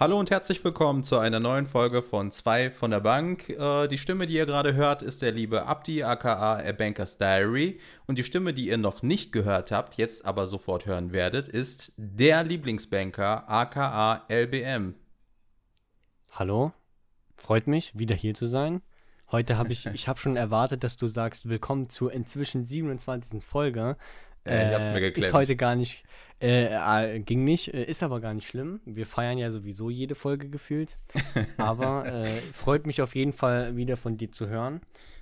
Hallo und herzlich willkommen zu einer neuen Folge von 2 von der Bank. Äh, die Stimme, die ihr gerade hört, ist der liebe Abdi aka A Bankers Diary. Und die Stimme, die ihr noch nicht gehört habt, jetzt aber sofort hören werdet, ist der Lieblingsbanker aka LBM. Hallo, freut mich, wieder hier zu sein. Heute habe ich, ich habe schon erwartet, dass du sagst, willkommen zur inzwischen 27. Folge. Äh, ich hab's mir geklemmt. Ist heute gar nicht, äh, äh, ging nicht, äh, ist aber gar nicht schlimm. Wir feiern ja sowieso jede Folge gefühlt. Aber äh, freut mich auf jeden Fall wieder von dir zu hören.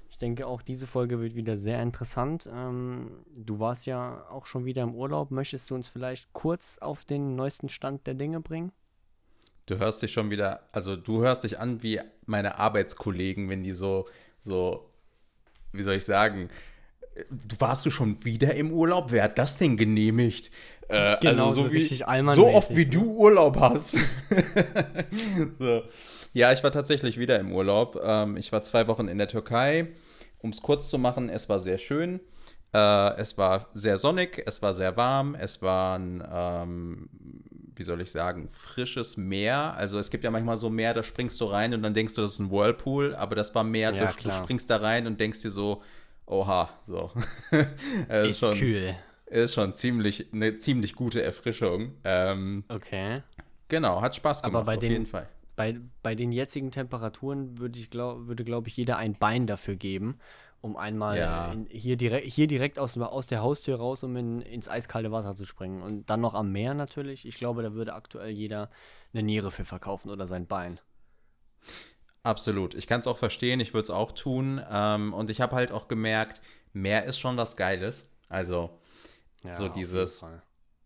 Ich denke auch, diese Folge wird wieder sehr interessant. Ähm, du warst ja auch schon wieder im Urlaub. Möchtest du uns vielleicht kurz auf den neuesten Stand der Dinge bringen? Du hörst dich schon wieder, also du hörst dich an wie meine Arbeitskollegen, wenn die so, so, wie soll ich sagen, warst du schon wieder im Urlaub? Wer hat das denn genehmigt? Äh, genau, also so, wie, so oft wie ne? du Urlaub hast. so. Ja, ich war tatsächlich wieder im Urlaub. Ähm, ich war zwei Wochen in der Türkei. Um es kurz zu machen, es war sehr schön. Äh, es war sehr sonnig, es war sehr warm, es war ein, ähm, wie soll ich sagen, frisches Meer. Also es gibt ja manchmal so Meer, da springst du rein und dann denkst du, das ist ein Whirlpool, aber das war Meer, ja, du, du springst da rein und denkst dir so, Oha, so. ist, ist schon, kühl. Ist schon ziemlich, eine ziemlich gute Erfrischung. Ähm, okay. Genau, hat Spaß gemacht, Aber bei auf den, jeden Fall. Bei, bei den jetzigen Temperaturen würde, ich glaub, würde, glaube ich, jeder ein Bein dafür geben, um einmal ja. in, hier, direkt, hier direkt aus, aus der Haustür raus, um in, ins eiskalte Wasser zu springen. Und dann noch am Meer natürlich. Ich glaube, da würde aktuell jeder eine Niere für verkaufen oder sein Bein. Absolut. Ich kann es auch verstehen, ich würde es auch tun. Ähm, und ich habe halt auch gemerkt, Meer ist schon was Geiles. Also ja, so dieses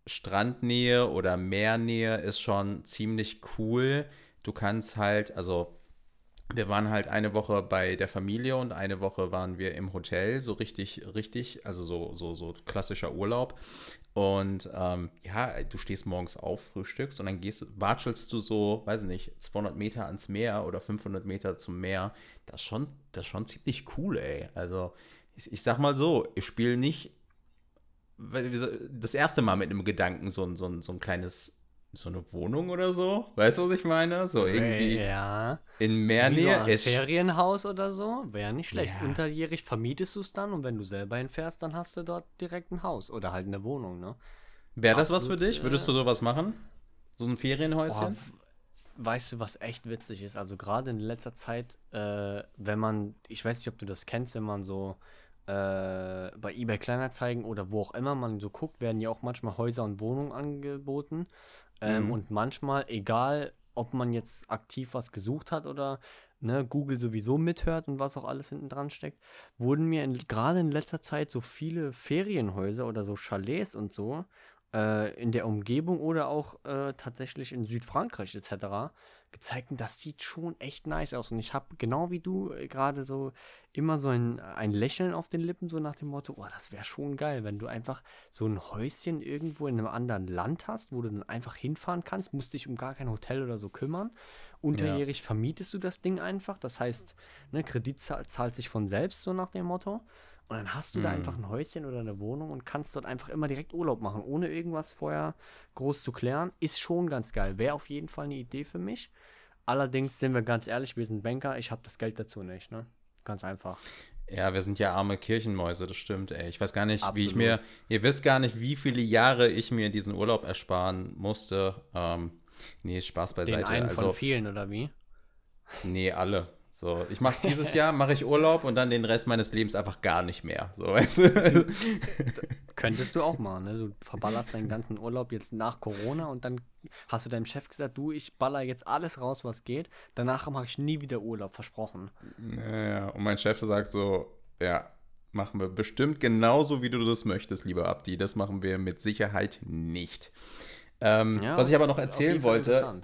Strandnähe oder Meernähe ist schon ziemlich cool. Du kannst halt, also wir waren halt eine Woche bei der Familie und eine Woche waren wir im Hotel, so richtig, richtig, also so, so, so klassischer Urlaub. Und ähm, ja, du stehst morgens auf, frühstückst und dann gehst, watschelst du so, weiß ich nicht, 200 Meter ans Meer oder 500 Meter zum Meer. Das ist schon, das ist schon ziemlich cool, ey. Also, ich, ich sag mal so, ich spiele nicht das erste Mal mit einem Gedanken so, so, so ein kleines so eine Wohnung oder so. Weißt du, was ich meine? So irgendwie ja. in Meernähe. So ein Ferienhaus oder so. Wäre nicht schlecht. Ja. Unterjährig vermietest du es dann und wenn du selber hinfährst, dann hast du dort direkt ein Haus oder halt eine Wohnung, ne? Wäre das was für dich? Würdest du sowas machen? So ein Ferienhäuschen? Boah, weißt du, was echt witzig ist? Also gerade in letzter Zeit, äh, wenn man, ich weiß nicht, ob du das kennst, wenn man so äh, bei eBay Kleinanzeigen oder wo auch immer man so guckt, werden ja auch manchmal Häuser und Wohnungen angeboten. Ähm, mhm. Und manchmal, egal ob man jetzt aktiv was gesucht hat oder ne, Google sowieso mithört und was auch alles hinten dran steckt, wurden mir gerade in letzter Zeit so viele Ferienhäuser oder so Chalets und so äh, in der Umgebung oder auch äh, tatsächlich in Südfrankreich etc. gezeigt. Und das sieht schon echt nice aus. Und ich habe genau wie du äh, gerade so immer so ein, ein Lächeln auf den Lippen, so nach dem Motto, oh, das wäre schon geil, wenn du einfach so ein Häuschen irgendwo in einem anderen Land hast, wo du dann einfach hinfahren kannst, musst dich um gar kein Hotel oder so kümmern. Unterjährig ja. vermietest du das Ding einfach. Das heißt, ne, Kredit zahlt sich von selbst, so nach dem Motto. Und dann hast du mhm. da einfach ein Häuschen oder eine Wohnung und kannst dort einfach immer direkt Urlaub machen, ohne irgendwas vorher groß zu klären. Ist schon ganz geil. Wäre auf jeden Fall eine Idee für mich. Allerdings sind wir ganz ehrlich, wir sind Banker, ich habe das Geld dazu nicht, ne? Ganz einfach. Ja, wir sind ja arme Kirchenmäuse, das stimmt, ey. Ich weiß gar nicht, Absolut. wie ich mir, ihr wisst gar nicht, wie viele Jahre ich mir diesen Urlaub ersparen musste. Ähm, nee, Spaß beiseite. Den einen also, von vielen, oder wie? Nee, alle. So, ich mache dieses Jahr mache ich Urlaub und dann den Rest meines Lebens einfach gar nicht mehr. So, weißt du? Könntest du auch mal, ne? Du verballerst deinen ganzen Urlaub jetzt nach Corona und dann hast du deinem Chef gesagt, du, ich baller jetzt alles raus, was geht. Danach mache ich nie wieder Urlaub, versprochen. Ja, und mein Chef sagt so, ja, machen wir bestimmt genauso, wie du das möchtest, lieber Abdi. Das machen wir mit Sicherheit nicht. Ähm, ja, was ich aber noch erzählen wollte,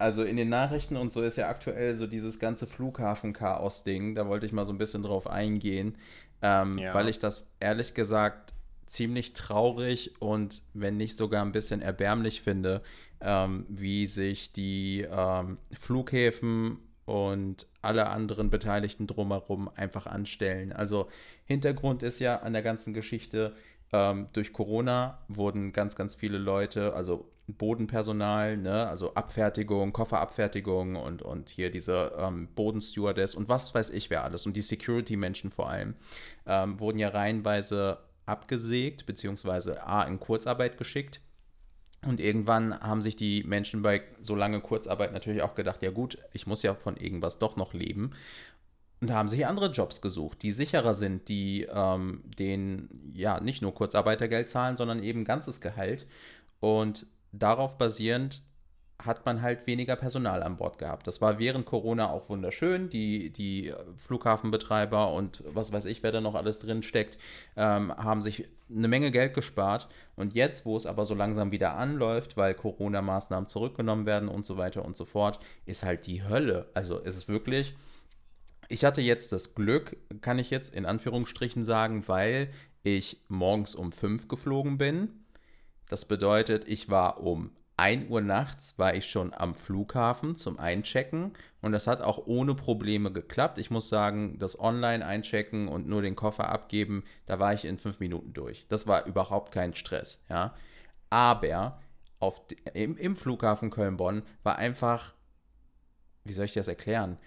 also in den Nachrichten und so ist ja aktuell so dieses ganze Flughafen-Chaos-Ding. Da wollte ich mal so ein bisschen drauf eingehen, ähm, ja. weil ich das ehrlich gesagt ziemlich traurig und wenn nicht sogar ein bisschen erbärmlich finde, ähm, wie sich die ähm, Flughäfen und alle anderen Beteiligten drumherum einfach anstellen. Also Hintergrund ist ja an der ganzen Geschichte, ähm, durch Corona wurden ganz, ganz viele Leute, also Bodenpersonal, ne? also Abfertigung, Kofferabfertigung und, und hier diese ähm, Bodenstewardess und was weiß ich wer alles und die Security-Menschen vor allem, ähm, wurden ja reihenweise abgesägt, beziehungsweise A in Kurzarbeit geschickt. Und irgendwann haben sich die Menschen bei so lange Kurzarbeit natürlich auch gedacht, ja gut, ich muss ja von irgendwas doch noch leben. Und da haben sich andere Jobs gesucht, die sicherer sind, die ähm, den ja nicht nur Kurzarbeitergeld zahlen, sondern eben ganzes Gehalt. Und darauf basierend hat man halt weniger Personal an Bord gehabt. Das war während Corona auch wunderschön. Die, die Flughafenbetreiber und was weiß ich, wer da noch alles drin steckt, ähm, haben sich eine Menge Geld gespart. Und jetzt, wo es aber so langsam wieder anläuft, weil Corona-Maßnahmen zurückgenommen werden und so weiter und so fort, ist halt die Hölle. Also ist es wirklich ich hatte jetzt das Glück, kann ich jetzt in Anführungsstrichen sagen, weil ich morgens um 5 geflogen bin. Das bedeutet, ich war um 1 Uhr nachts, war ich schon am Flughafen zum Einchecken und das hat auch ohne Probleme geklappt. Ich muss sagen, das Online-Einchecken und nur den Koffer abgeben, da war ich in 5 Minuten durch. Das war überhaupt kein Stress, ja. Aber auf, im, im Flughafen Köln-Bonn war einfach, wie soll ich das erklären?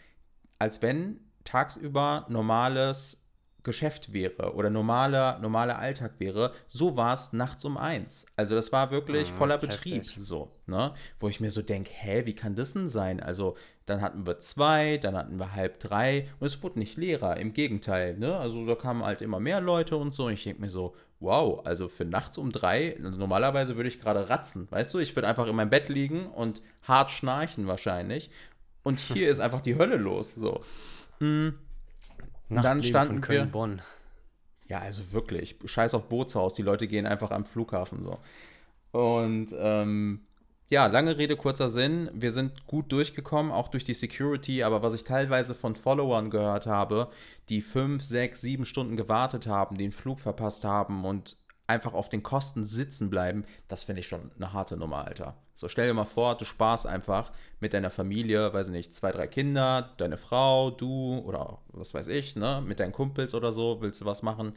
Als wenn tagsüber normales Geschäft wäre oder normaler, normaler Alltag wäre, so war es nachts um eins. Also das war wirklich ah, voller Betrieb, so, ne? Wo ich mir so denke, hä, wie kann das denn sein? Also dann hatten wir zwei, dann hatten wir halb drei und es wurde nicht leerer, im Gegenteil, ne? Also da kamen halt immer mehr Leute und so. Und ich denke mir so, wow, also für nachts um drei, also normalerweise würde ich gerade ratzen, weißt du? Ich würde einfach in meinem Bett liegen und hart schnarchen wahrscheinlich. Und hier ist einfach die Hölle los, so. Mhm. dann standen von wir. Bonn. Ja, also wirklich. Scheiß auf Bootshaus. Die Leute gehen einfach am Flughafen so. Und ähm, ja, lange Rede, kurzer Sinn. Wir sind gut durchgekommen, auch durch die Security. Aber was ich teilweise von Followern gehört habe, die fünf, sechs, sieben Stunden gewartet haben, den Flug verpasst haben und einfach auf den Kosten sitzen bleiben, das finde ich schon eine harte Nummer, Alter. So, stell dir mal vor, du sparst einfach mit deiner Familie, weiß ich nicht, zwei, drei Kinder, deine Frau, du oder was weiß ich, ne, mit deinen Kumpels oder so, willst du was machen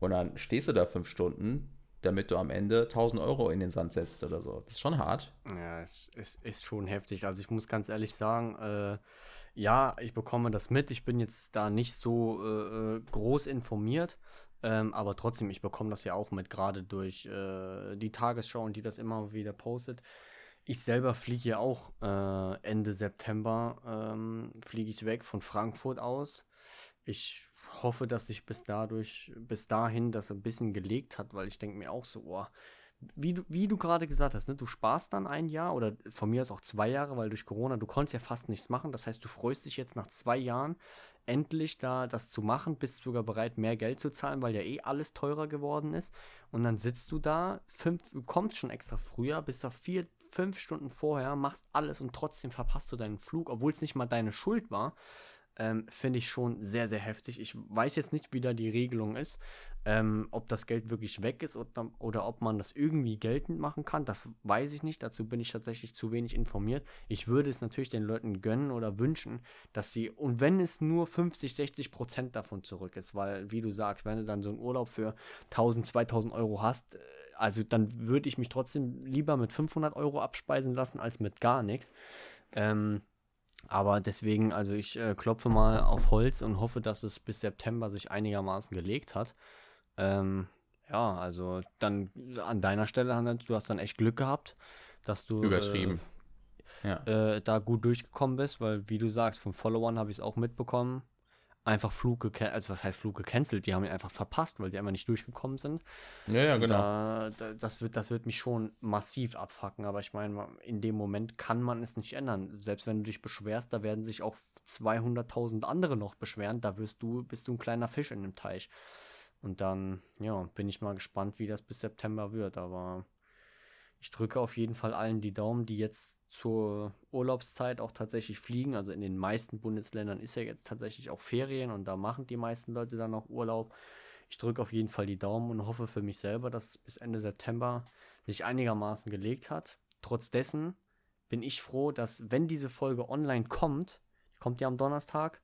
und dann stehst du da fünf Stunden, damit du am Ende 1000 Euro in den Sand setzt oder so. Das ist schon hart. Ja, es ist, ist schon heftig. Also ich muss ganz ehrlich sagen, äh, ja, ich bekomme das mit. Ich bin jetzt da nicht so äh, äh groß informiert. Ähm, aber trotzdem, ich bekomme das ja auch mit, gerade durch äh, die Tagesschau und die das immer wieder postet. Ich selber fliege ja auch äh, Ende September, ähm, fliege ich weg von Frankfurt aus. Ich hoffe, dass sich bis dadurch, bis dahin das ein bisschen gelegt hat, weil ich denke mir auch so, oh, wie du, wie du gerade gesagt hast, ne, du sparst dann ein Jahr oder von mir aus auch zwei Jahre, weil durch Corona, du konntest ja fast nichts machen. Das heißt, du freust dich jetzt nach zwei Jahren endlich da das zu machen, bist sogar bereit, mehr Geld zu zahlen, weil ja eh alles teurer geworden ist. Und dann sitzt du da, fünf, du kommst schon extra früher, bist da vier, fünf Stunden vorher, machst alles und trotzdem verpasst du deinen Flug, obwohl es nicht mal deine Schuld war. Ähm, Finde ich schon sehr, sehr heftig. Ich weiß jetzt nicht, wie da die Regelung ist, ähm, ob das Geld wirklich weg ist oder, oder, ob man das irgendwie geltend machen kann, das weiß ich nicht. Dazu bin ich tatsächlich zu wenig informiert. Ich würde es natürlich den Leuten gönnen oder wünschen, dass sie, und wenn es nur 50, 60 Prozent davon zurück ist, weil, wie du sagst, wenn du dann so einen Urlaub für 1000, 2000 Euro hast, äh, also dann würde ich mich trotzdem lieber mit 500 Euro abspeisen lassen als mit gar nichts. Ähm, aber deswegen, also ich äh, klopfe mal auf Holz und hoffe, dass es bis September sich einigermaßen gelegt hat. Ähm, ja, also dann an deiner Stelle, Hannes, du hast dann echt Glück gehabt, dass du übertrieben. Äh, ja. äh, da gut durchgekommen bist, weil wie du sagst, von Followern habe ich es auch mitbekommen. Einfach Flug gecancelt, also was heißt Flug gecancelt? Die haben ihn einfach verpasst, weil die einfach nicht durchgekommen sind. Ja, ja, genau. Da, da, das, wird, das wird mich schon massiv abfacken, aber ich meine, in dem Moment kann man es nicht ändern. Selbst wenn du dich beschwerst, da werden sich auch 200.000 andere noch beschweren, da wirst du, bist du ein kleiner Fisch in dem Teich. Und dann, ja, bin ich mal gespannt, wie das bis September wird. Aber ich drücke auf jeden Fall allen die Daumen, die jetzt zur Urlaubszeit auch tatsächlich fliegen. Also in den meisten Bundesländern ist ja jetzt tatsächlich auch Ferien und da machen die meisten Leute dann auch Urlaub. Ich drücke auf jeden Fall die Daumen und hoffe für mich selber, dass es bis Ende September sich einigermaßen gelegt hat. Trotz dessen bin ich froh, dass wenn diese Folge online kommt, kommt ja am Donnerstag,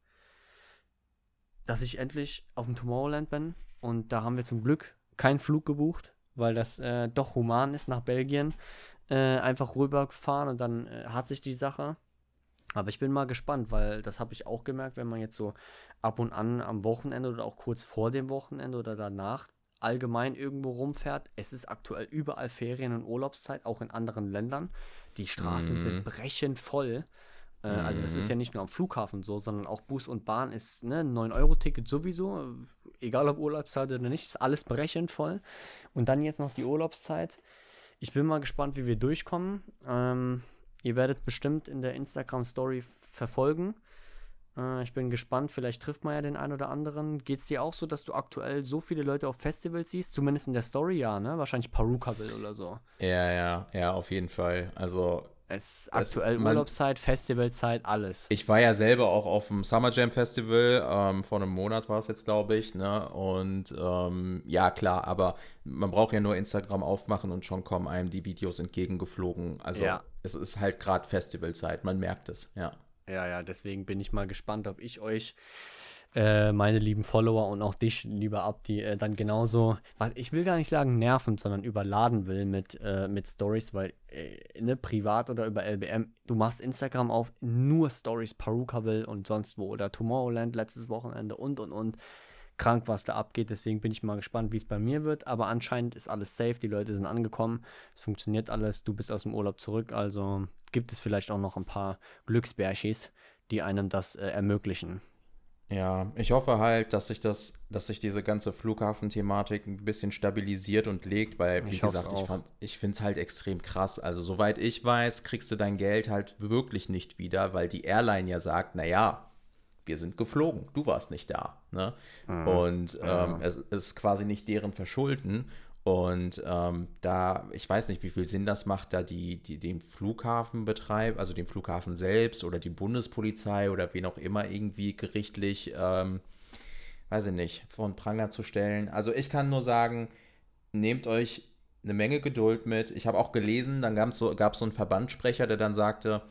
dass ich endlich auf dem Tomorrowland bin und da haben wir zum Glück keinen Flug gebucht, weil das äh, doch human ist nach Belgien. Äh, einfach rübergefahren und dann äh, hat sich die Sache. Aber ich bin mal gespannt, weil das habe ich auch gemerkt, wenn man jetzt so ab und an am Wochenende oder auch kurz vor dem Wochenende oder danach allgemein irgendwo rumfährt. Es ist aktuell überall Ferien- und Urlaubszeit, auch in anderen Ländern. Die Straßen mhm. sind brechend voll. Äh, mhm. Also das ist ja nicht nur am Flughafen so, sondern auch Bus und Bahn ist ne, ein 9-Euro-Ticket sowieso. Egal ob Urlaubszeit oder nicht, ist alles brechend voll. Und dann jetzt noch die Urlaubszeit. Ich bin mal gespannt, wie wir durchkommen. Ähm, Ihr werdet bestimmt in der Instagram-Story verfolgen. Äh, ich bin gespannt, vielleicht trifft man ja den einen oder anderen. Geht es dir auch so, dass du aktuell so viele Leute auf Festivals siehst? Zumindest in der Story, ja, ne? Wahrscheinlich Perukaville oder so. Ja, ja, ja, auf jeden Fall. Also es ist aktuell man, Urlaubszeit, Festivalzeit, alles. Ich war ja selber auch auf dem Summer Jam Festival, ähm, vor einem Monat war es jetzt, glaube ich, ne? Und ähm, ja, klar, aber man braucht ja nur Instagram aufmachen und schon kommen einem die Videos entgegengeflogen. Also ja. es ist halt gerade Festivalzeit, man merkt es, ja. Ja, ja, deswegen bin ich mal gespannt, ob ich euch äh, meine lieben Follower und auch dich, lieber Abdi, äh, dann genauso, was ich will gar nicht sagen nerven, sondern überladen will mit, äh, mit Stories, weil äh, ne, privat oder über LBM, du machst Instagram auf, nur Stories, Perukaville und sonst wo oder Tomorrowland letztes Wochenende und und und. Krank, was da abgeht, deswegen bin ich mal gespannt, wie es bei mir wird. Aber anscheinend ist alles safe, die Leute sind angekommen, es funktioniert alles, du bist aus dem Urlaub zurück, also gibt es vielleicht auch noch ein paar Glücksbärchis, die einem das äh, ermöglichen. Ja, ich hoffe halt, dass sich das, dass sich diese ganze Flughafen-Thematik ein bisschen stabilisiert und legt, weil, wie ich gesagt, ich, ich finde es halt extrem krass. Also, soweit ich weiß, kriegst du dein Geld halt wirklich nicht wieder, weil die Airline ja sagt, naja, wir sind geflogen, du warst nicht da. Ne? Mhm. Und ähm, es ist quasi nicht deren Verschulden. Und ähm, da, ich weiß nicht, wie viel Sinn das macht, da die, die den Flughafen betreibt, also den Flughafen selbst oder die Bundespolizei oder wen auch immer irgendwie gerichtlich, ähm, weiß ich nicht, von Pranger zu stellen. Also ich kann nur sagen, nehmt euch eine Menge Geduld mit. Ich habe auch gelesen, dann gab es so, so einen Verbandssprecher, der dann sagte,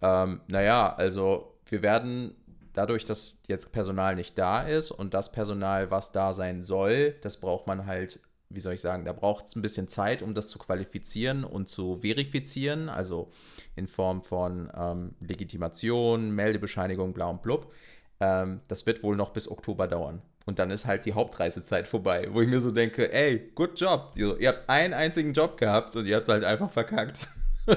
ähm, naja, also wir werden dadurch, dass jetzt Personal nicht da ist und das Personal, was da sein soll, das braucht man halt wie soll ich sagen, da braucht es ein bisschen Zeit, um das zu qualifizieren und zu verifizieren, also in Form von ähm, Legitimation, Meldebescheinigung, bla und blub. Ähm, das wird wohl noch bis Oktober dauern. Und dann ist halt die Hauptreisezeit vorbei, wo ich mir so denke, ey, good job. Ihr, habt einen einzigen Job gehabt und ihr habt es halt einfach verkackt.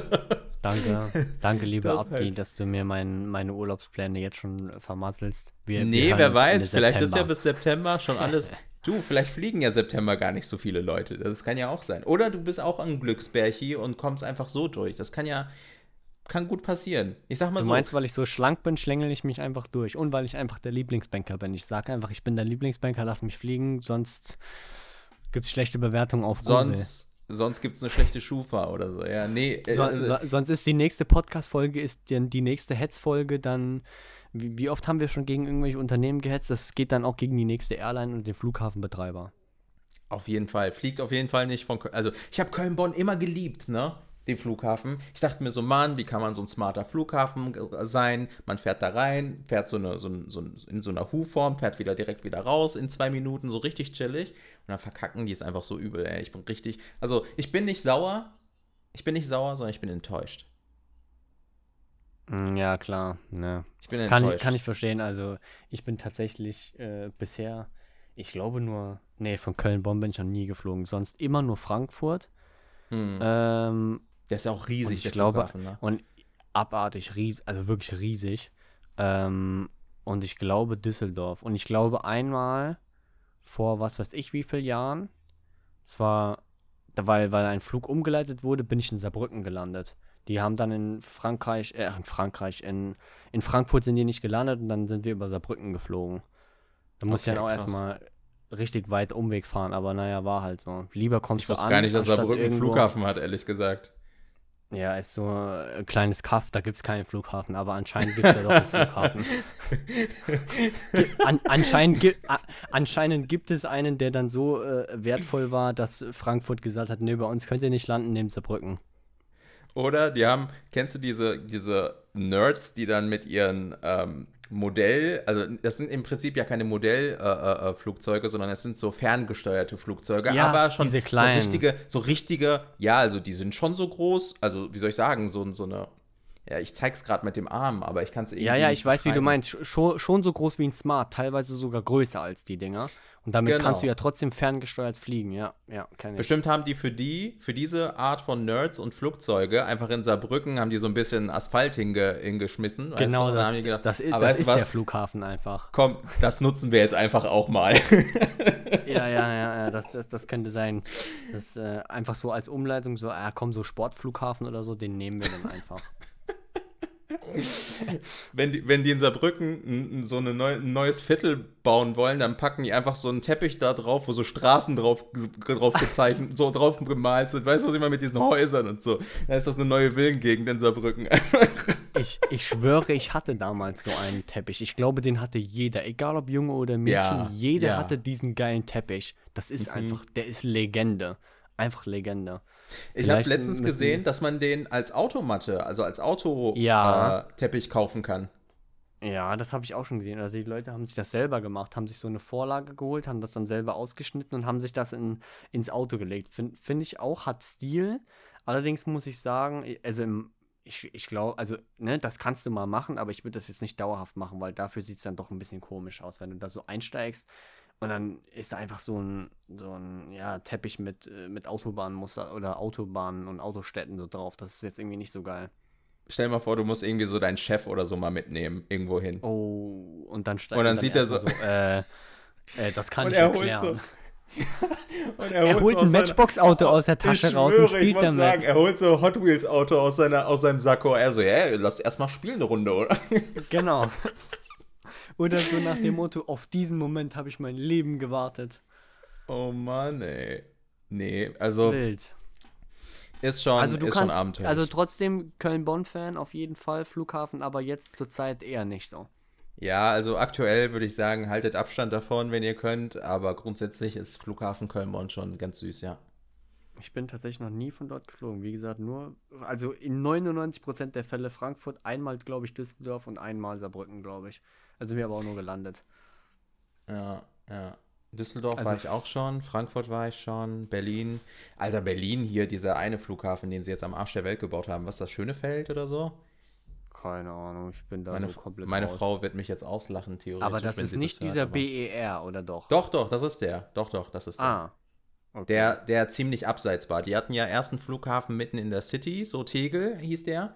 Danke, danke, lieber das Abdi, halt. dass du mir mein, meine Urlaubspläne jetzt schon vermasselst. Wir, nee, wir wer weiß, vielleicht ist ja bis September schon alles Du, vielleicht fliegen ja September gar nicht so viele Leute. Das kann ja auch sein. Oder du bist auch ein Glücksbärchi und kommst einfach so durch. Das kann ja, kann gut passieren. Ich sag mal du so. Du meinst, weil ich so schlank bin, schlängel ich mich einfach durch. Und weil ich einfach der Lieblingsbanker bin. Ich sage einfach, ich bin der Lieblingsbanker, lass mich fliegen, sonst gibt es schlechte Bewertungen auf Google. Sonst, sonst gibt es eine schlechte Schufa oder so. Ja, nee. So, äh, so, sonst ist die nächste Podcast-Folge, ist die, die nächste Hetz-Folge dann wie, wie, oft haben wir schon gegen irgendwelche Unternehmen gehetzt? Das geht dann auch gegen die nächste Airline und den Flughafenbetreiber. Auf jeden Fall. Fliegt auf jeden Fall nicht von Köln. Also, ich habe Köln-Bonn immer geliebt, ne? Den Flughafen. Ich dachte mir so, Mann, wie kann man so ein smarter Flughafen sein? Man fährt da rein, fährt so, eine, so, so in so einer Hu-Form, fährt wieder direkt wieder raus in zwei Minuten, so richtig chillig. Und dann verkacken die es einfach so übel, ey. Ich bin richtig. Also, ich bin nicht sauer. Ich bin nicht sauer, sondern ich bin enttäuscht. Mm, ja, klar. Ne. Ich bin kann, enttäuscht. Kann ich verstehen. Also, ich bin tatsächlich äh, bisher, ich glaube nur, nee, von Köln-Bonn bin ich noch nie geflogen. Sonst immer nur Frankfurt. Hm. Ähm, der ist ja auch riesig, ich glaube, ne? Und abartig, riesig, also wirklich riesig. Ähm, und ich glaube Düsseldorf. Und ich glaube einmal vor was weiß ich wie vielen Jahren, es war, weil, weil ein Flug umgeleitet wurde, bin ich in Saarbrücken gelandet. Die haben dann in Frankreich, äh, in Frankreich, in, in Frankfurt sind die nicht gelandet und dann sind wir über Saarbrücken geflogen. Da muss okay, ich dann auch erstmal richtig weit Umweg fahren, aber naja, war halt so. Lieber kommst ich du an. Ich wusste gar nicht, dass Saarbrücken einen Flughafen hat, ehrlich gesagt. Ja, ist so ein kleines Kaff, da gibt es keinen Flughafen, aber anscheinend gibt es ja doch einen Flughafen. An, anscheinend, gi anscheinend gibt es einen, der dann so äh, wertvoll war, dass Frankfurt gesagt hat, nee, bei uns könnt ihr nicht landen, nehmt Saarbrücken. Oder die haben, kennst du diese, diese Nerds, die dann mit ihren, ähm, Modell, also das sind im Prinzip ja keine Modellflugzeuge, äh, äh, sondern es sind so ferngesteuerte Flugzeuge, ja, aber schon so richtige, so richtige, ja, also die sind schon so groß, also wie soll ich sagen, so, so eine, ja, ich zeig's gerade mit dem Arm, aber ich kann es irgendwie. Ja, ja, ich weiß, wie du meinst. Schon, schon so groß wie ein Smart, teilweise sogar größer als die Dinger. Und damit genau. kannst du ja trotzdem ferngesteuert fliegen, ja. ja kann ich. Bestimmt haben die für die, für diese Art von Nerds und Flugzeuge einfach in Saarbrücken haben die so ein bisschen Asphalt hinge, hingeschmissen. Genau, das, gedacht, das, ist, das ist der Flughafen einfach. Komm, das nutzen wir jetzt einfach auch mal. ja, ja, ja, ja das, das, das könnte sein. Das äh, einfach so als Umleitung, so, ah, komm, so Sportflughafen oder so, den nehmen wir dann einfach wenn, die, wenn die in Saarbrücken so eine neu, ein neues Viertel bauen wollen, dann packen die einfach so einen Teppich da drauf, wo so Straßen drauf, drauf gezeichnet, so drauf gemalt sind. Weißt du, was ich meine mit diesen Häusern und so? Da ist das eine neue Villengegend in Saarbrücken. ich, ich schwöre, ich hatte damals so einen Teppich. Ich glaube, den hatte jeder, egal ob Junge oder Mädchen, ja, jeder ja. hatte diesen geilen Teppich. Das ist mhm. einfach, der ist Legende. Einfach Legende. Ich habe letztens gesehen, dass man den als Automatte, also als Autoteppich ja. äh, kaufen kann. Ja, das habe ich auch schon gesehen. Also die Leute haben sich das selber gemacht, haben sich so eine Vorlage geholt, haben das dann selber ausgeschnitten und haben sich das in, ins Auto gelegt. Finde find ich auch, hat Stil. Allerdings muss ich sagen, also im, ich, ich glaube, also, ne, das kannst du mal machen, aber ich würde das jetzt nicht dauerhaft machen, weil dafür sieht es dann doch ein bisschen komisch aus, wenn du da so einsteigst und dann ist da einfach so ein, so ein ja, Teppich mit, äh, mit Autobahnmuster oder Autobahnen und Autostädten so drauf. Das ist jetzt irgendwie nicht so geil. Stell dir mal vor, du musst irgendwie so deinen Chef oder so mal mitnehmen, irgendwo hin. Oh, und dann steigt Und dann, dann sieht er so, so äh, äh, das kann und ich erklären. So, er, er, holt ein Matchbox-Auto aus der Tasche raus schwöre, und spielt damit. Sagen, er holt so Hot Wheels-Auto aus, aus seinem Sakko. Er so, ja, lass erstmal spielen eine Runde, oder? Genau. Oder so nach dem Motto, auf diesen Moment habe ich mein Leben gewartet. Oh Mann, ey. Nee, also. Wild. Ist schon, also du ist kannst, schon abenteuerlich. Also trotzdem Köln-Bonn-Fan auf jeden Fall, Flughafen, aber jetzt zur Zeit eher nicht so. Ja, also aktuell würde ich sagen, haltet Abstand davon, wenn ihr könnt, aber grundsätzlich ist Flughafen Köln-Bonn schon ganz süß, ja. Ich bin tatsächlich noch nie von dort geflogen. Wie gesagt, nur, also in 99% der Fälle Frankfurt, einmal, glaube ich, Düsseldorf und einmal Saarbrücken, glaube ich. Also wir aber auch nur gelandet. Ja, ja. Düsseldorf also war ich auch schon, Frankfurt war ich schon, Berlin. Alter, Berlin hier, dieser eine Flughafen, den sie jetzt am Arsch der Welt gebaut haben. Was das, Schönefeld oder so? Keine Ahnung, ich bin da meine, so komplett Meine raus. Frau wird mich jetzt auslachen, theoretisch. Aber das ist nicht das dieser hört, BER, oder doch? Doch, doch, das ist der. Doch, doch, das ist der. Ah. Okay. Der, der ziemlich abseits war. Die hatten ja erst einen Flughafen mitten in der City, so Tegel hieß der.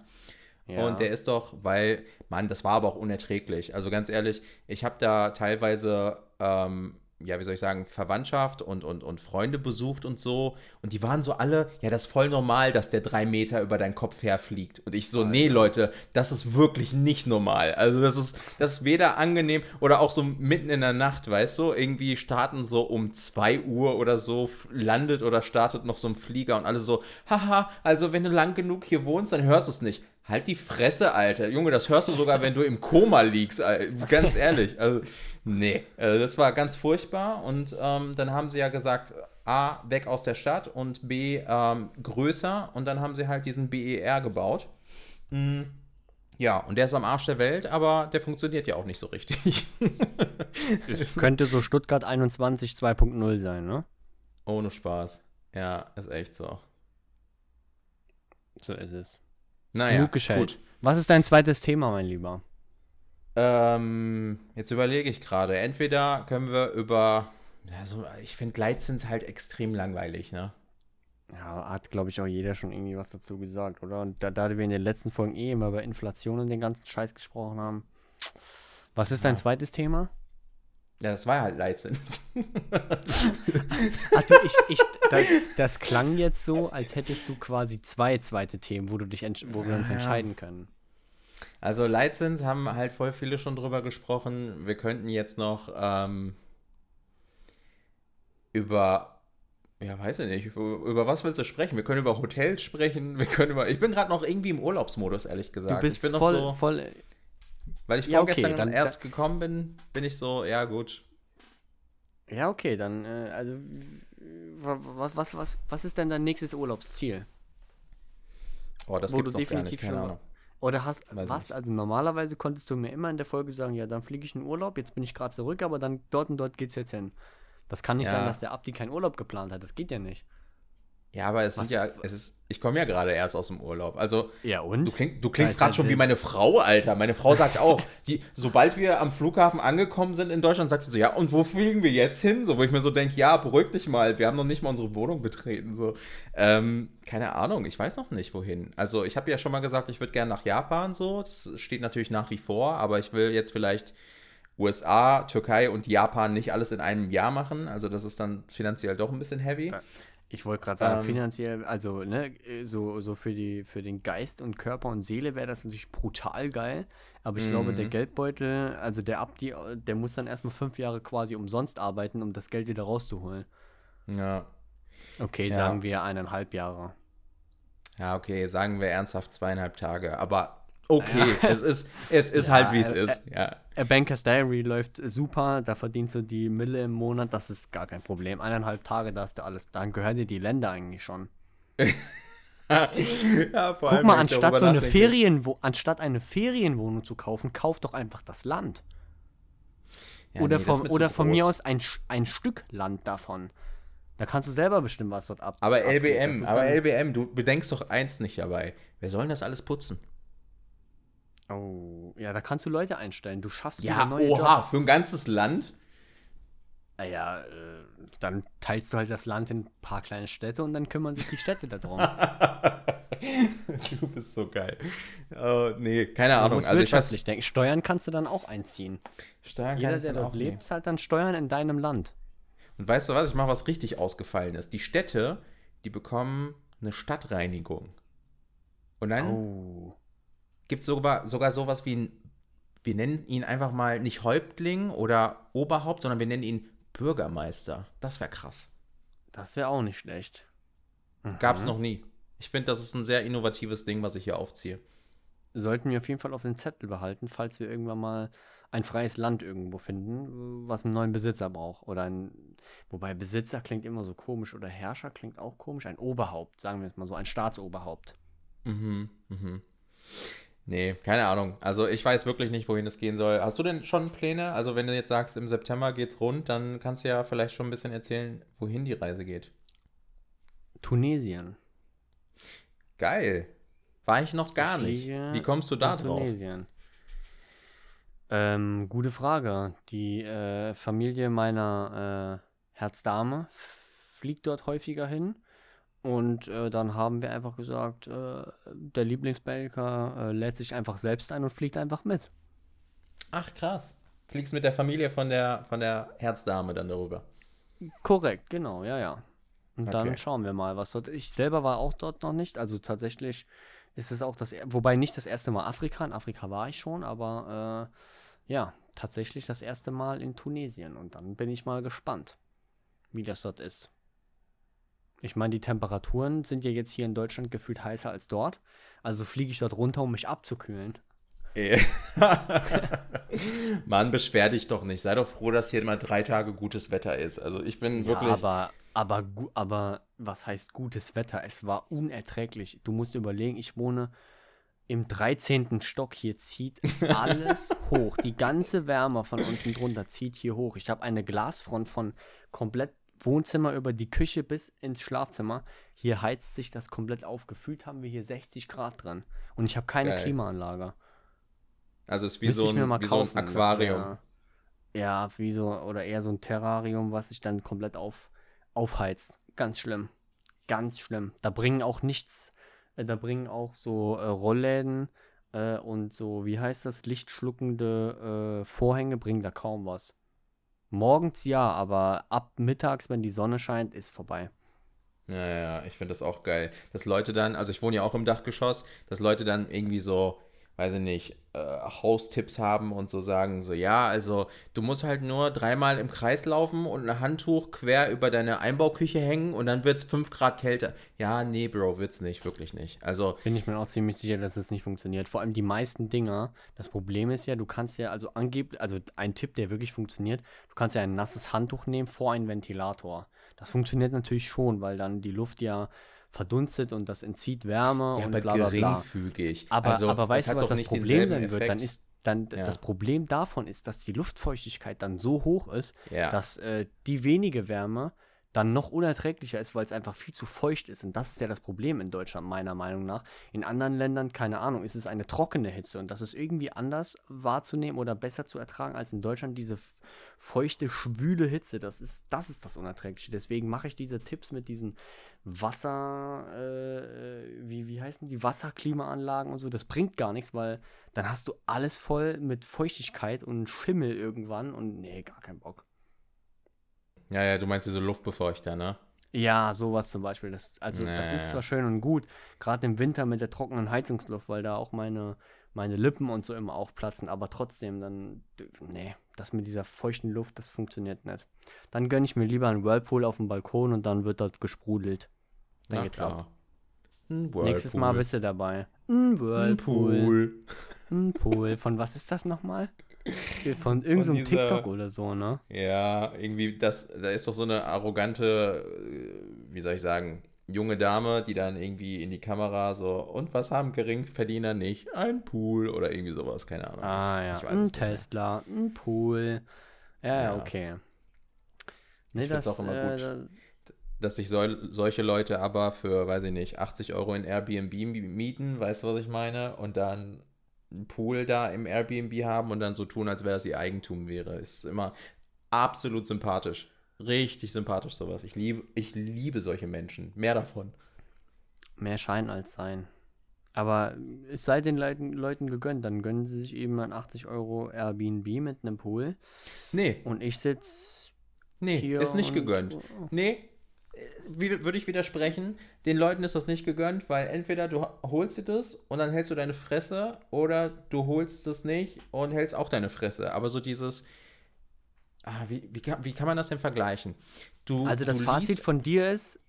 Ja. Und der ist doch, weil, Mann, das war aber auch unerträglich. Also ganz ehrlich, ich habe da teilweise, ähm, ja, wie soll ich sagen, Verwandtschaft und, und, und Freunde besucht und so. Und die waren so alle, ja, das ist voll normal, dass der drei Meter über deinen Kopf herfliegt. Und ich so, Alter. nee, Leute, das ist wirklich nicht normal. Also das ist, das ist weder angenehm oder auch so mitten in der Nacht, weißt du? Irgendwie starten so um 2 Uhr oder so, landet oder startet noch so ein Flieger und alle so, haha, also wenn du lang genug hier wohnst, dann hörst du es nicht. Halt die Fresse, Alter. Junge, das hörst du sogar, wenn du im Koma liegst. Alter. Ganz ehrlich. Also, nee. Also, das war ganz furchtbar. Und ähm, dann haben sie ja gesagt, A, weg aus der Stadt und B, ähm, größer. Und dann haben sie halt diesen BER gebaut. Mhm. Ja, und der ist am Arsch der Welt, aber der funktioniert ja auch nicht so richtig. es könnte so Stuttgart 21 2.0 sein, ne? Ohne Spaß. Ja, ist echt so. So ist es. Naja, gut. Was ist dein zweites Thema, mein Lieber? Ähm, jetzt überlege ich gerade. Entweder können wir über. Also, ich finde Leitzins halt extrem langweilig, ne? Ja, hat, glaube ich, auch jeder schon irgendwie was dazu gesagt, oder? Und da, da wir in den letzten Folgen eh immer über Inflation und den ganzen Scheiß gesprochen haben. Was ist dein ja. zweites Thema? Ja, das war halt Leitzins. Ach du, ich, ich, das, das, klang jetzt so, als hättest du quasi zwei zweite Themen, wo, du dich wo wir uns ja. entscheiden können. Also Leitzins haben halt voll viele schon drüber gesprochen. Wir könnten jetzt noch ähm, über, ja, weiß ich nicht, über, über, was willst du sprechen? Wir können über Hotels sprechen, wir können über, ich bin gerade noch irgendwie im Urlaubsmodus, ehrlich gesagt. Du bist ich bin voll, so, voll weil ich ja, vorgestern okay, dann, erst gekommen bin, bin ich so, ja gut. Ja, okay, dann, äh, also, was, was, was, was ist denn dein nächstes Urlaubsziel? Oh, das Wo gibt's noch gar nicht, Ahnung. Oder hast Weiß was? Nicht. Also normalerweise konntest du mir immer in der Folge sagen, ja, dann fliege ich in Urlaub, jetzt bin ich gerade zurück, aber dann dort und dort geht's jetzt hin. Das kann nicht ja. sein, dass der Abdi keinen Urlaub geplant hat. Das geht ja nicht. Ja, aber es Was? sind ja, es ist, ich komme ja gerade erst aus dem Urlaub. Also, ja, und? Du, kling, du klingst gerade schon wie meine Frau, Alter. Meine Frau sagt auch, die, sobald wir am Flughafen angekommen sind in Deutschland, sagt sie so, ja, und wo fliegen wir jetzt hin? So, wo ich mir so denke, ja, beruhig dich mal, wir haben noch nicht mal unsere Wohnung betreten. So, ähm, keine Ahnung, ich weiß noch nicht, wohin. Also, ich habe ja schon mal gesagt, ich würde gerne nach Japan, so. Das steht natürlich nach wie vor, aber ich will jetzt vielleicht USA, Türkei und Japan nicht alles in einem Jahr machen. Also, das ist dann finanziell doch ein bisschen heavy. Ich wollte gerade sagen, ähm, finanziell, also ne, so, so für, die, für den Geist und Körper und Seele wäre das natürlich brutal geil. Aber ich glaube, der mhm. Geldbeutel, also der Abdi, der muss dann erstmal fünf Jahre quasi umsonst arbeiten, um das Geld wieder rauszuholen. Ja. Okay, ja. sagen wir eineinhalb Jahre. Ja, okay, sagen wir ernsthaft zweieinhalb Tage. Aber okay, ja. es ist, es ist ja, halt, wie es ist. Ja. A Banker's Diary läuft super, da verdienst du die Mille im Monat, das ist gar kein Problem. Eineinhalb Tage, da hast du alles, dann gehören dir die Länder eigentlich schon. ja, Guck mal, anstatt so eine Ferienwo anstatt eine Ferienwohnung zu kaufen, kauf doch einfach das Land. Oder nee, von, oder von mir aus ein, ein Stück Land davon. Da kannst du selber bestimmen, was dort ab. Aber LBM, aber LBM, du bedenkst doch eins nicht dabei. Wer soll denn das alles putzen? Oh, ja, da kannst du Leute einstellen. Du schaffst ja, neue oha, Jobs. für ein ganzes Land? Naja, äh, dann teilst du halt das Land in ein paar kleine Städte und dann kümmern sich die Städte darum. du bist so geil. Oh, nee, keine Ahnung. Du musst also wirtschaftlich denken. Steuern kannst du dann auch einziehen. Steuern Jeder, der dort lebt, zahlt dann Steuern in deinem Land. Und weißt du was? Ich mache was richtig ausgefallen ist. Die Städte, die bekommen eine Stadtreinigung. Und dann oh gibt es sogar, sogar sowas wie ein, wir nennen ihn einfach mal nicht Häuptling oder Oberhaupt, sondern wir nennen ihn Bürgermeister. Das wäre krass. Das wäre auch nicht schlecht. Mhm. Gab es noch nie. Ich finde, das ist ein sehr innovatives Ding, was ich hier aufziehe. Sollten wir auf jeden Fall auf den Zettel behalten, falls wir irgendwann mal ein freies Land irgendwo finden, was einen neuen Besitzer braucht. Oder ein, wobei Besitzer klingt immer so komisch oder Herrscher klingt auch komisch. Ein Oberhaupt, sagen wir jetzt mal so, ein Staatsoberhaupt. Mhm, mhm. Nee, keine Ahnung. Also ich weiß wirklich nicht, wohin es gehen soll. Hast du denn schon Pläne? Also wenn du jetzt sagst, im September geht's rund, dann kannst du ja vielleicht schon ein bisschen erzählen, wohin die Reise geht. Tunesien. Geil. War ich noch gar ich nicht. Wie kommst du da drauf? Tunesien. Ähm, gute Frage. Die äh, Familie meiner äh, Herzdame fliegt dort häufiger hin. Und äh, dann haben wir einfach gesagt, äh, der Lieblingsbelker äh, lädt sich einfach selbst ein und fliegt einfach mit. Ach krass. Fliegst mit der Familie von der, von der Herzdame dann darüber. Korrekt, genau, ja, ja. Und okay. dann schauen wir mal, was dort. Ich selber war auch dort noch nicht. Also tatsächlich ist es auch das, wobei nicht das erste Mal Afrika. In Afrika war ich schon, aber äh, ja, tatsächlich das erste Mal in Tunesien. Und dann bin ich mal gespannt, wie das dort ist. Ich meine, die Temperaturen sind ja jetzt hier in Deutschland gefühlt heißer als dort. Also fliege ich dort runter, um mich abzukühlen. Mann, beschwer dich doch nicht. Sei doch froh, dass hier mal drei Tage gutes Wetter ist. Also ich bin ja, wirklich. Aber, aber, aber was heißt gutes Wetter? Es war unerträglich. Du musst überlegen, ich wohne im 13. Stock. Hier zieht alles hoch. Die ganze Wärme von unten drunter zieht hier hoch. Ich habe eine Glasfront von komplett Wohnzimmer über die Küche bis ins Schlafzimmer. Hier heizt sich das komplett auf. Gefühlt haben wir hier 60 Grad dran. Und ich habe keine Geil. Klimaanlage. Also es ist wie, so ein, wie so ein, Aquarium. Wär, ja, wie so, oder eher so ein Terrarium, was sich dann komplett auf, aufheizt. Ganz schlimm. Ganz schlimm. Da bringen auch nichts, äh, da bringen auch so äh, Rollläden äh, und so, wie heißt das, lichtschluckende äh, Vorhänge, bringen da kaum was. Morgens ja, aber ab mittags, wenn die Sonne scheint, ist vorbei. Ja, ja, ich finde das auch geil. Dass Leute dann, also ich wohne ja auch im Dachgeschoss, dass Leute dann irgendwie so weiß ich nicht, äh, Haustipps haben und so sagen, so ja, also du musst halt nur dreimal im Kreis laufen und ein Handtuch quer über deine Einbauküche hängen und dann wird es 5 Grad kälter. Ja, nee, Bro, wird's nicht, wirklich nicht. Also bin ich mir auch ziemlich sicher, dass es das nicht funktioniert. Vor allem die meisten Dinger, das Problem ist ja, du kannst ja, also angeblich, also ein Tipp, der wirklich funktioniert, du kannst ja ein nasses Handtuch nehmen vor einen Ventilator. Das funktioniert natürlich schon, weil dann die Luft ja verdunstet und das entzieht Wärme ja, und aber bla bla bla. geringfügig. Aber, also, aber weißt du, was das Problem sein Effekt. wird? Dann ist dann Ja. das Problem davon ist, dass die Luftfeuchtigkeit dann so hoch ist, Ja. dass äh, die wenige Wärme dann noch unerträglicher ist, weil es einfach viel zu feucht ist. Und das ist ja das Problem in Deutschland, meiner Meinung nach. In anderen Ländern, keine Ahnung, ist es eine trockene Hitze und das ist irgendwie anders wahrzunehmen oder besser zu ertragen als in Deutschland diese feuchte, schwüle Hitze. Das ist das, ist das Unerträgliche. Deswegen mache ich diese Tipps mit diesen Wasser, äh, wie, wie heißen die, Wasserklimaanlagen und so. Das bringt gar nichts, weil dann hast du alles voll mit Feuchtigkeit und Schimmel irgendwann und nee, gar keinen Bock. Ja, ja, du meinst diese Luftbefeuchter, ne? Ja, sowas zum Beispiel. Das, also Ja, das ist zwar schön und gut, gerade im Winter mit der trockenen Heizungsluft, weil da auch meine, meine Lippen und so immer aufplatzen, aber trotzdem dann, nee, das mit dieser feuchten Luft, das funktioniert nicht. Dann gönne ich mir lieber einen Whirlpool auf dem Balkon und dann wird dort gesprudelt. Dann Na geht's ab. klar. Ein Nächstes Mal bist du dabei. Ein Ein Whirlpool. Pool. Ein Pool. Von was ist das nochmal? Von irgendeinem so TikTok oder so, ne? Ja, irgendwie, das, da ist doch so eine arrogante, äh, wie soll ich sagen, junge Dame, die dann irgendwie in die Kamera so, und was haben Geringverdiener nicht? Ein Pool oder irgendwie sowas, keine Ahnung. Ah ja, ein es nicht mehr. Tesla, ein Pool. Ja, ja, okay. Nee, Ich find's das auch immer äh, gut. da- Dass sich sol solche Leute aber für, weiß ich nicht, 80 Euro in Airbnb mieten, weißt du, was ich meine? Und dann einen Pool da im Airbnb haben und dann so tun, als wäre es ihr Eigentum wäre. Ist immer absolut sympathisch. Richtig sympathisch sowas. Ich liebe, ich liebe solche Menschen. Mehr davon. Mehr Schein als Sein. Aber es sei den Leuten, Leuten gegönnt, dann gönnen sie sich eben ein 80 Euro Airbnb mit einem Pool. Nee, Und ich sitze nee, hier. ist nicht gegönnt. Nee, äh, wie, würde ich widersprechen. Den Leuten ist das nicht gegönnt, weil entweder du holst dir das und dann hältst du deine Fresse oder du holst es nicht und hältst auch deine Fresse. Aber so dieses. Ah, wie, wie, kann, wie kann man das denn vergleichen? Du, Also das Fazit von dir ist,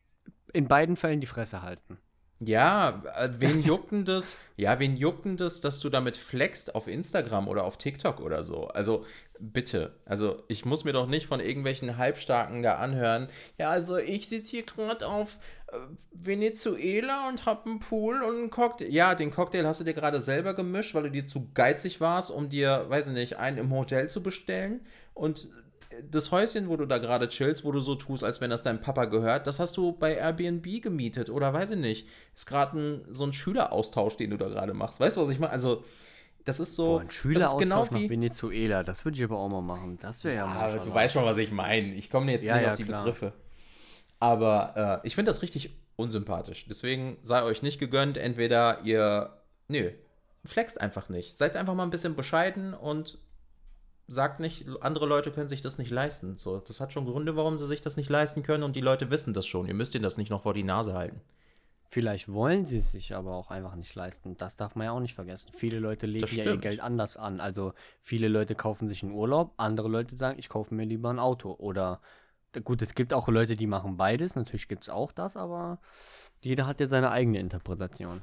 in beiden Fällen die Fresse halten. Ja, äh, wen juckt denn das? Ja, wen juckt denn das, dass du damit flext auf Instagram oder auf TikTok oder so? Also bitte, also ich muss mir doch nicht von irgendwelchen Halbstarken da anhören. Ja, also ich sitze hier gerade auf äh, Venezuela und hab einen Pool und einen Cocktail. Ja, den Cocktail hast du dir gerade selber gemischt, weil du dir zu geizig warst, um dir, weiß ich nicht, einen im Hotel zu bestellen. Und das Häuschen, wo du da gerade chillst, wo du so tust, als wenn das deinem Papa gehört, das hast du bei Airbnb gemietet oder weiß ich nicht. Ist gerade ein, so ein Schüleraustausch, den du da gerade machst. Weißt du, was ich meine? Also, das ist so. Boah, ein das Schüleraustausch ist genau nach. Venezuela, das würde ich aber auch mal machen. Das wäre ja, Ja, mal du weißt schon, was ich meine. Ich komme jetzt Ja, nicht ja, auf die klar. Begriffe. Aber äh, ich finde das richtig unsympathisch. Deswegen sei euch nicht gegönnt, entweder ihr. Nö, flext einfach nicht. Seid einfach mal ein bisschen bescheiden und sagt nicht, andere Leute können sich das nicht leisten. So, das hat schon Gründe, warum sie sich das nicht leisten können und die Leute wissen das schon. Ihr müsst ihnen das nicht noch vor die Nase halten. Vielleicht wollen sie es sich aber auch einfach nicht leisten. Das darf man ja auch nicht vergessen. Viele Leute legen ja ihr. Geld anders an. Also viele Leute kaufen sich einen Urlaub, andere Leute sagen, ich kaufe mir lieber ein Auto. Oder gut, es gibt auch Leute, die machen beides. Natürlich gibt es auch das, aber jeder hat ja seine eigene Interpretation.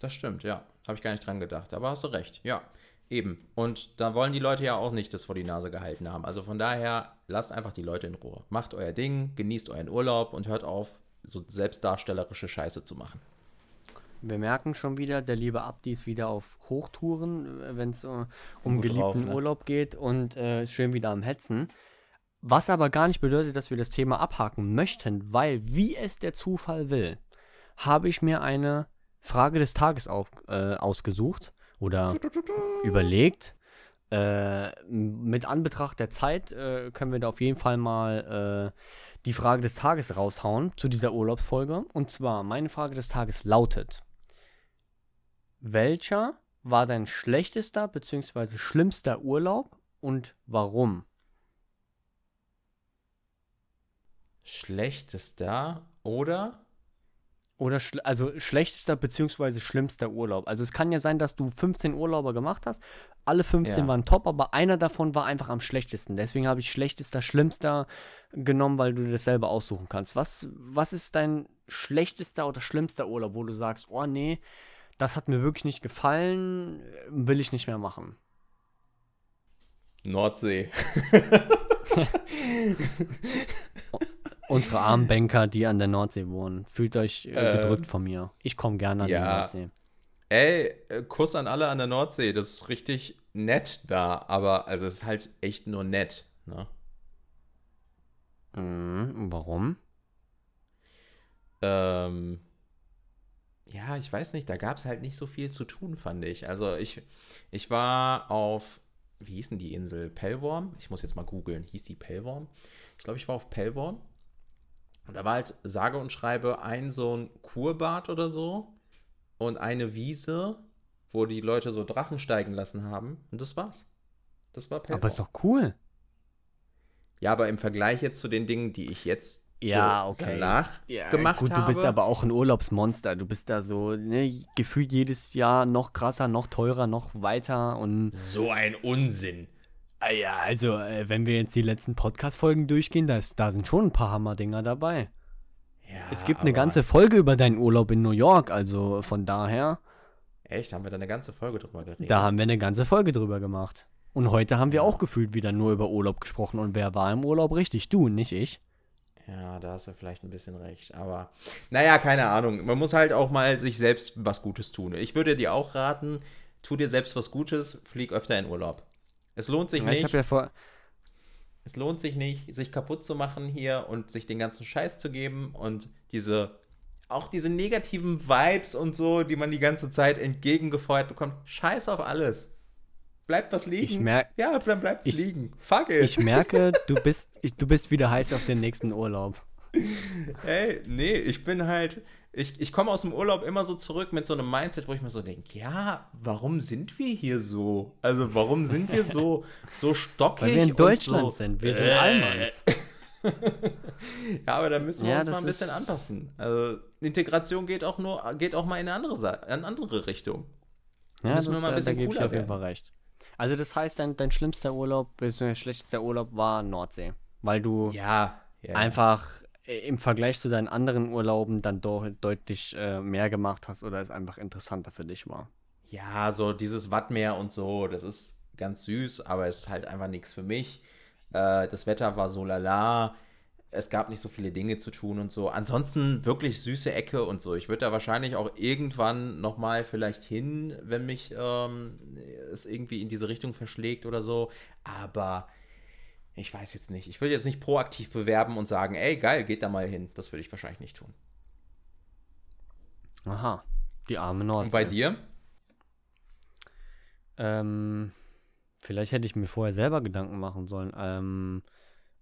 Das stimmt, ja. Habe ich gar nicht dran gedacht. Aber hast du recht, ja. Eben. Und da wollen die Leute ja auch nicht das vor die Nase gehalten haben. Also von daher, lasst einfach die Leute in Ruhe. Macht euer Ding, genießt euren Urlaub und hört auf, so selbstdarstellerische Scheiße zu machen. Wir merken schon wieder, der liebe Abdi ist wieder auf Hochtouren, wenn es äh, um Gut geliebten drauf, ne? Urlaub geht und äh, schön wieder am Hetzen. Was aber gar nicht bedeutet, dass wir das Thema abhaken möchten, weil, wie es der Zufall will, habe ich mir eine Frage des Tages auf, äh, ausgesucht oder überlegt. Äh, mit Anbetracht der Zeit äh, können wir da auf jeden Fall mal äh, die Frage des Tages raushauen zu dieser Urlaubsfolge. Und zwar, meine Frage des Tages lautet: Welcher war dein schlechtester bzw. schlimmster Urlaub und warum? Schlechtester oder? Oder schl also schlechtester bzw. schlimmster Urlaub. Also es kann ja sein, dass du 15 Urlauber gemacht hast. Alle 15 Ja. waren top, aber einer davon war einfach am schlechtesten. Deswegen habe ich schlechtester, schlimmster genommen, weil du das selber aussuchen kannst. Was, was ist dein schlechtester oder schlimmster Urlaub, wo du sagst, oh nee, das hat mir wirklich nicht gefallen, will ich nicht mehr machen? Nordsee. Unsere armen Banker, die an der Nordsee wohnen. Fühlt euch äh, ähm, gedrückt von mir. Ich komme gerne an ja. die Nordsee. Ey, äh, Kuss an alle an der Nordsee. Das ist richtig nett da. Aber also es ist halt echt nur nett. Ne? Mhm, warum? Ähm, ja, ich weiß nicht, da gab es halt nicht so viel zu tun, fand ich. Also ich, ich war auf, wie hieß denn die Insel? Pellworm? Ich muss jetzt mal googeln. Hieß die Pellworm? Ich glaube, ich war auf Pellworm. Und da war halt sage und schreibe ein so ein Kurbad oder so und eine Wiese, wo die Leute so Drachen steigen lassen haben. Und das war's. Das war Pellworm. Aber ist doch cool. Ja, aber im Vergleich jetzt zu den Dingen, die ich jetzt ja, so okay. danach ja, gemacht gut, habe. Du bist aber auch ein Urlaubsmonster. Du bist da so ne, gefühlt jedes Jahr noch krasser, noch teurer, noch weiter und. So ein Unsinn. Ah ja, also, äh, wenn wir jetzt die letzten Podcast-Folgen durchgehen, da, ist, da sind schon ein paar Hammer-Dinger dabei. Ja, es gibt eine ganze Folge über deinen Urlaub in New York, also von daher. Echt? Haben wir da eine ganze Folge drüber geredet? Da haben wir eine ganze Folge drüber gemacht. Und heute haben wir auch gefühlt wieder nur über Urlaub gesprochen. Und wer war im Urlaub richtig? Du, nicht ich. Ja, da hast du vielleicht ein bisschen recht. Aber naja, keine Ahnung. Man muss halt auch mal sich selbst was Gutes tun. Ich würde dir auch raten, tu dir selbst was Gutes, flieg öfter in Urlaub. Es lohnt sich ja, nicht. Ich ja vor es lohnt sich nicht, sich kaputt zu machen hier und sich den ganzen Scheiß zu geben und diese auch diese negativen Vibes und so, die man die ganze Zeit entgegengefeuert bekommt. Scheiß auf alles. Bleibt was liegen? Ich merk, ja, dann bleibt es liegen. Fuck it. Ich merke, du bist, ich, du bist wieder heiß auf den nächsten Urlaub. Ey, nee, ich bin halt, ich, ich komme aus dem Urlaub immer so zurück mit so einem Mindset, wo ich mir so denke, ja, warum sind wir hier so? Also warum sind wir so, so stockig? Weil wir in Deutschland so, sind, wir sind äh. Allmanns. ja, aber da müssen wir ja, uns mal ein bisschen anpassen. Also Integration geht auch nur, geht auch mal in eine andere, in eine andere Richtung. Ja, müssen wir mal ein bisschen da, da gebe ich auf jeden Fall recht. Also das heißt, dein, dein schlimmster Urlaub, bzw. schlechtester Urlaub war Nordsee. Weil du ja, ja. einfach im Vergleich zu deinen anderen Urlauben dann doch deutlich äh, mehr gemacht hast oder es einfach interessanter für dich war. Ja, so dieses Wattmeer und so, das ist ganz süß, aber es ist halt einfach nichts für mich. Äh, das Wetter war so lala es gab nicht so viele Dinge zu tun und so. Ansonsten wirklich süße Ecke und so. Ich würde da wahrscheinlich auch irgendwann nochmal vielleicht hin, wenn mich ähm, es irgendwie in diese Richtung verschlägt oder so. Aber ich weiß jetzt nicht. Ich würde jetzt nicht proaktiv bewerben und sagen, ey, geil, geht da mal hin. Das würde ich wahrscheinlich nicht tun. Aha, die arme Nordsee. Und bei dir? Ähm, vielleicht hätte ich mir vorher selber Gedanken machen sollen. Ähm,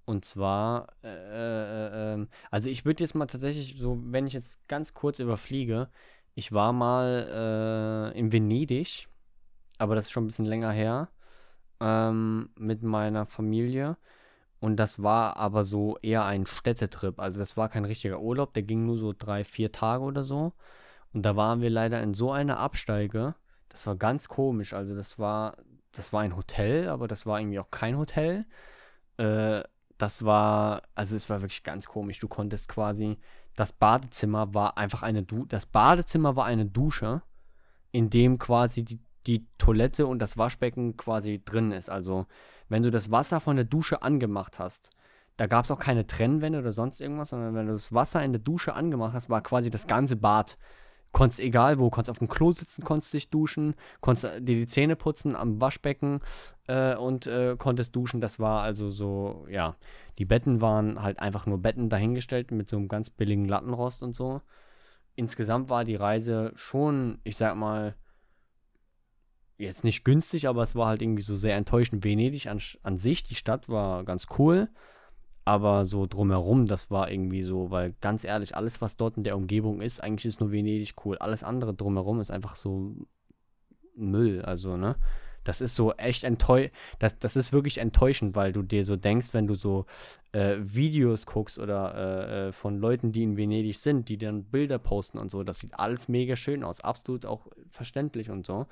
und zwar, äh, äh, äh, also ich würde jetzt mal tatsächlich so, wenn ich jetzt ganz kurz überfliege, ich war mal äh, in Venedig, aber das ist schon ein bisschen länger her, ähm, mit meiner Familie. Und das war aber so eher ein Städtetrip. Also das war kein richtiger Urlaub, der ging nur so drei, vier Tage oder so. Und da waren wir leider in so einer Absteige. Das war ganz komisch. Also das war, das war ein Hotel, aber das war irgendwie auch kein Hotel. Äh, das war, also es war wirklich ganz komisch. Du konntest quasi, das Badezimmer war einfach eine Du das Badezimmer war eine Dusche, in dem quasi die, die Toilette und das Waschbecken quasi drin ist. Also, wenn du das Wasser von der Dusche angemacht hast, da gab es auch keine Trennwände oder sonst irgendwas, sondern wenn du das Wasser in der Dusche angemacht hast, war quasi das ganze Bad konntest egal wo, konntest auf dem Klo sitzen, konntest dich duschen, konntest dir die Zähne putzen am Waschbecken äh, und äh, konntest duschen. Das war also so, ja, die Betten waren halt einfach nur Betten dahingestellt mit so einem ganz billigen Lattenrost und so. Insgesamt war die Reise schon, ich sag mal, jetzt nicht günstig, aber es war halt irgendwie so sehr enttäuschend. Venedig an, an sich, die Stadt war ganz cool. Aber so drumherum, das war irgendwie so, weil ganz ehrlich, alles, was dort in der Umgebung ist, eigentlich ist nur Venedig cool. Alles andere drumherum ist einfach so Müll, also, ne? Das ist so echt enttäuschend. Das, das ist wirklich enttäuschend, weil du dir so denkst, wenn du so äh, Videos guckst oder äh, äh von Leuten, die in Venedig sind, die dann Bilder posten und so, das sieht alles mega schön aus. Absolut auch verständlich und so.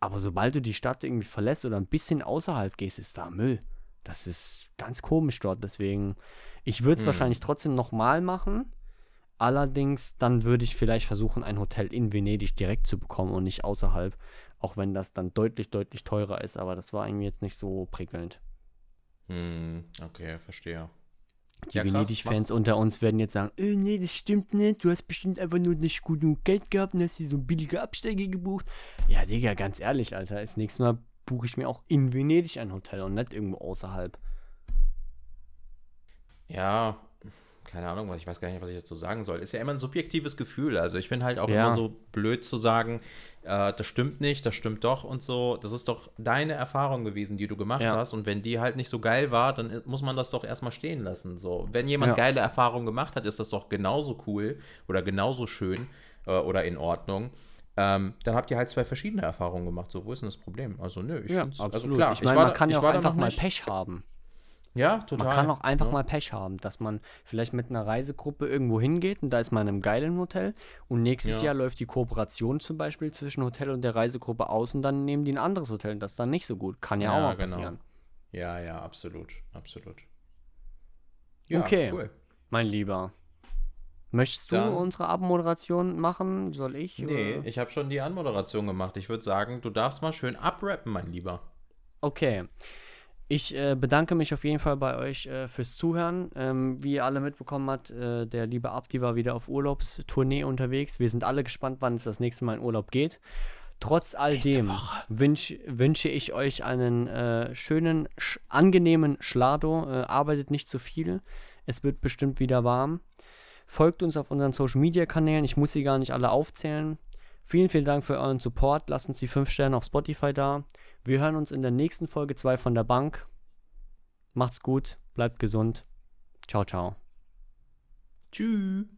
Aber sobald du die Stadt irgendwie verlässt oder ein bisschen außerhalb gehst, ist da Müll. Das ist ganz komisch dort. Deswegen, ich würde es hm. wahrscheinlich trotzdem nochmal machen. Allerdings, dann würde ich vielleicht versuchen, ein Hotel in Venedig direkt zu bekommen und nicht außerhalb. Auch wenn das dann deutlich, deutlich teurer ist. Aber das war irgendwie jetzt nicht so prickelnd. Hm, okay, verstehe. Die ja, Venedig-Fans unter uns werden jetzt sagen, äh, nee, das stimmt nicht, du hast bestimmt einfach nur nicht gut genug Geld gehabt und hast hier so billige Absteige gebucht. Ja, Digga, ganz ehrlich, Alter, das nächste Mal buche ich mir auch in Venedig ein Hotel und nicht irgendwo außerhalb. Ja, keine Ahnung, ich weiß gar nicht, was ich dazu sagen soll. Ist ja immer ein subjektives Gefühl. Also ich finde halt auch ja. immer so blöd zu sagen, äh, das stimmt nicht, das stimmt doch und so. Das ist doch deine Erfahrung gewesen, die du gemacht ja. hast. Und wenn die halt nicht so geil war, dann muss man das doch erstmal stehen lassen. So, wenn jemand ja. geile Erfahrungen gemacht hat, ist das doch genauso cool oder genauso schön äh, oder in Ordnung. Ähm, dann habt ihr halt zwei verschiedene Erfahrungen gemacht. So, wo ist denn das Problem? Also, nö, ich ja, also absolut. Also klar, ich meine, man kann ja auch einfach mal Pech haben. Ja, total. Man kann auch einfach ja. mal Pech haben, dass man vielleicht mit einer Reisegruppe irgendwo hingeht und da ist man in einem geilen Hotel und nächstes ja. Jahr läuft die Kooperation zum Beispiel zwischen Hotel und der Reisegruppe aus und dann nehmen die ein anderes Hotel und das ist dann nicht so gut. Kann ja, ja auch mal genau. passieren. Ja, ja, absolut, absolut. okay, cool. mein Lieber. Möchtest du dann, unsere Abmoderation machen? Soll ich? Nee, oder? ich habe schon die Anmoderation gemacht. Ich würde sagen, du darfst mal schön abrappen, mein Lieber. Okay. Ich äh, bedanke mich auf jeden Fall bei euch äh, fürs Zuhören. Ähm, wie ihr alle mitbekommen habt, äh, der liebe Abdi war wieder auf Urlaubstournee unterwegs. Wir sind alle gespannt, wann es das nächste Mal in Urlaub geht. Trotz all dem wünsch, wünsche ich euch einen äh, schönen, sch angenehmen Schlado. Äh, arbeitet nicht zu viel. Es wird bestimmt wieder warm. Folgt uns auf unseren Social Media Kanälen. Ich muss sie gar nicht alle aufzählen. Vielen, vielen Dank für euren Support. Lasst uns die 5 Sterne auf Spotify da. Wir hören uns in der nächsten Folge 2 von der Bank. Macht's gut, bleibt gesund. Ciao, ciao. Tschüss.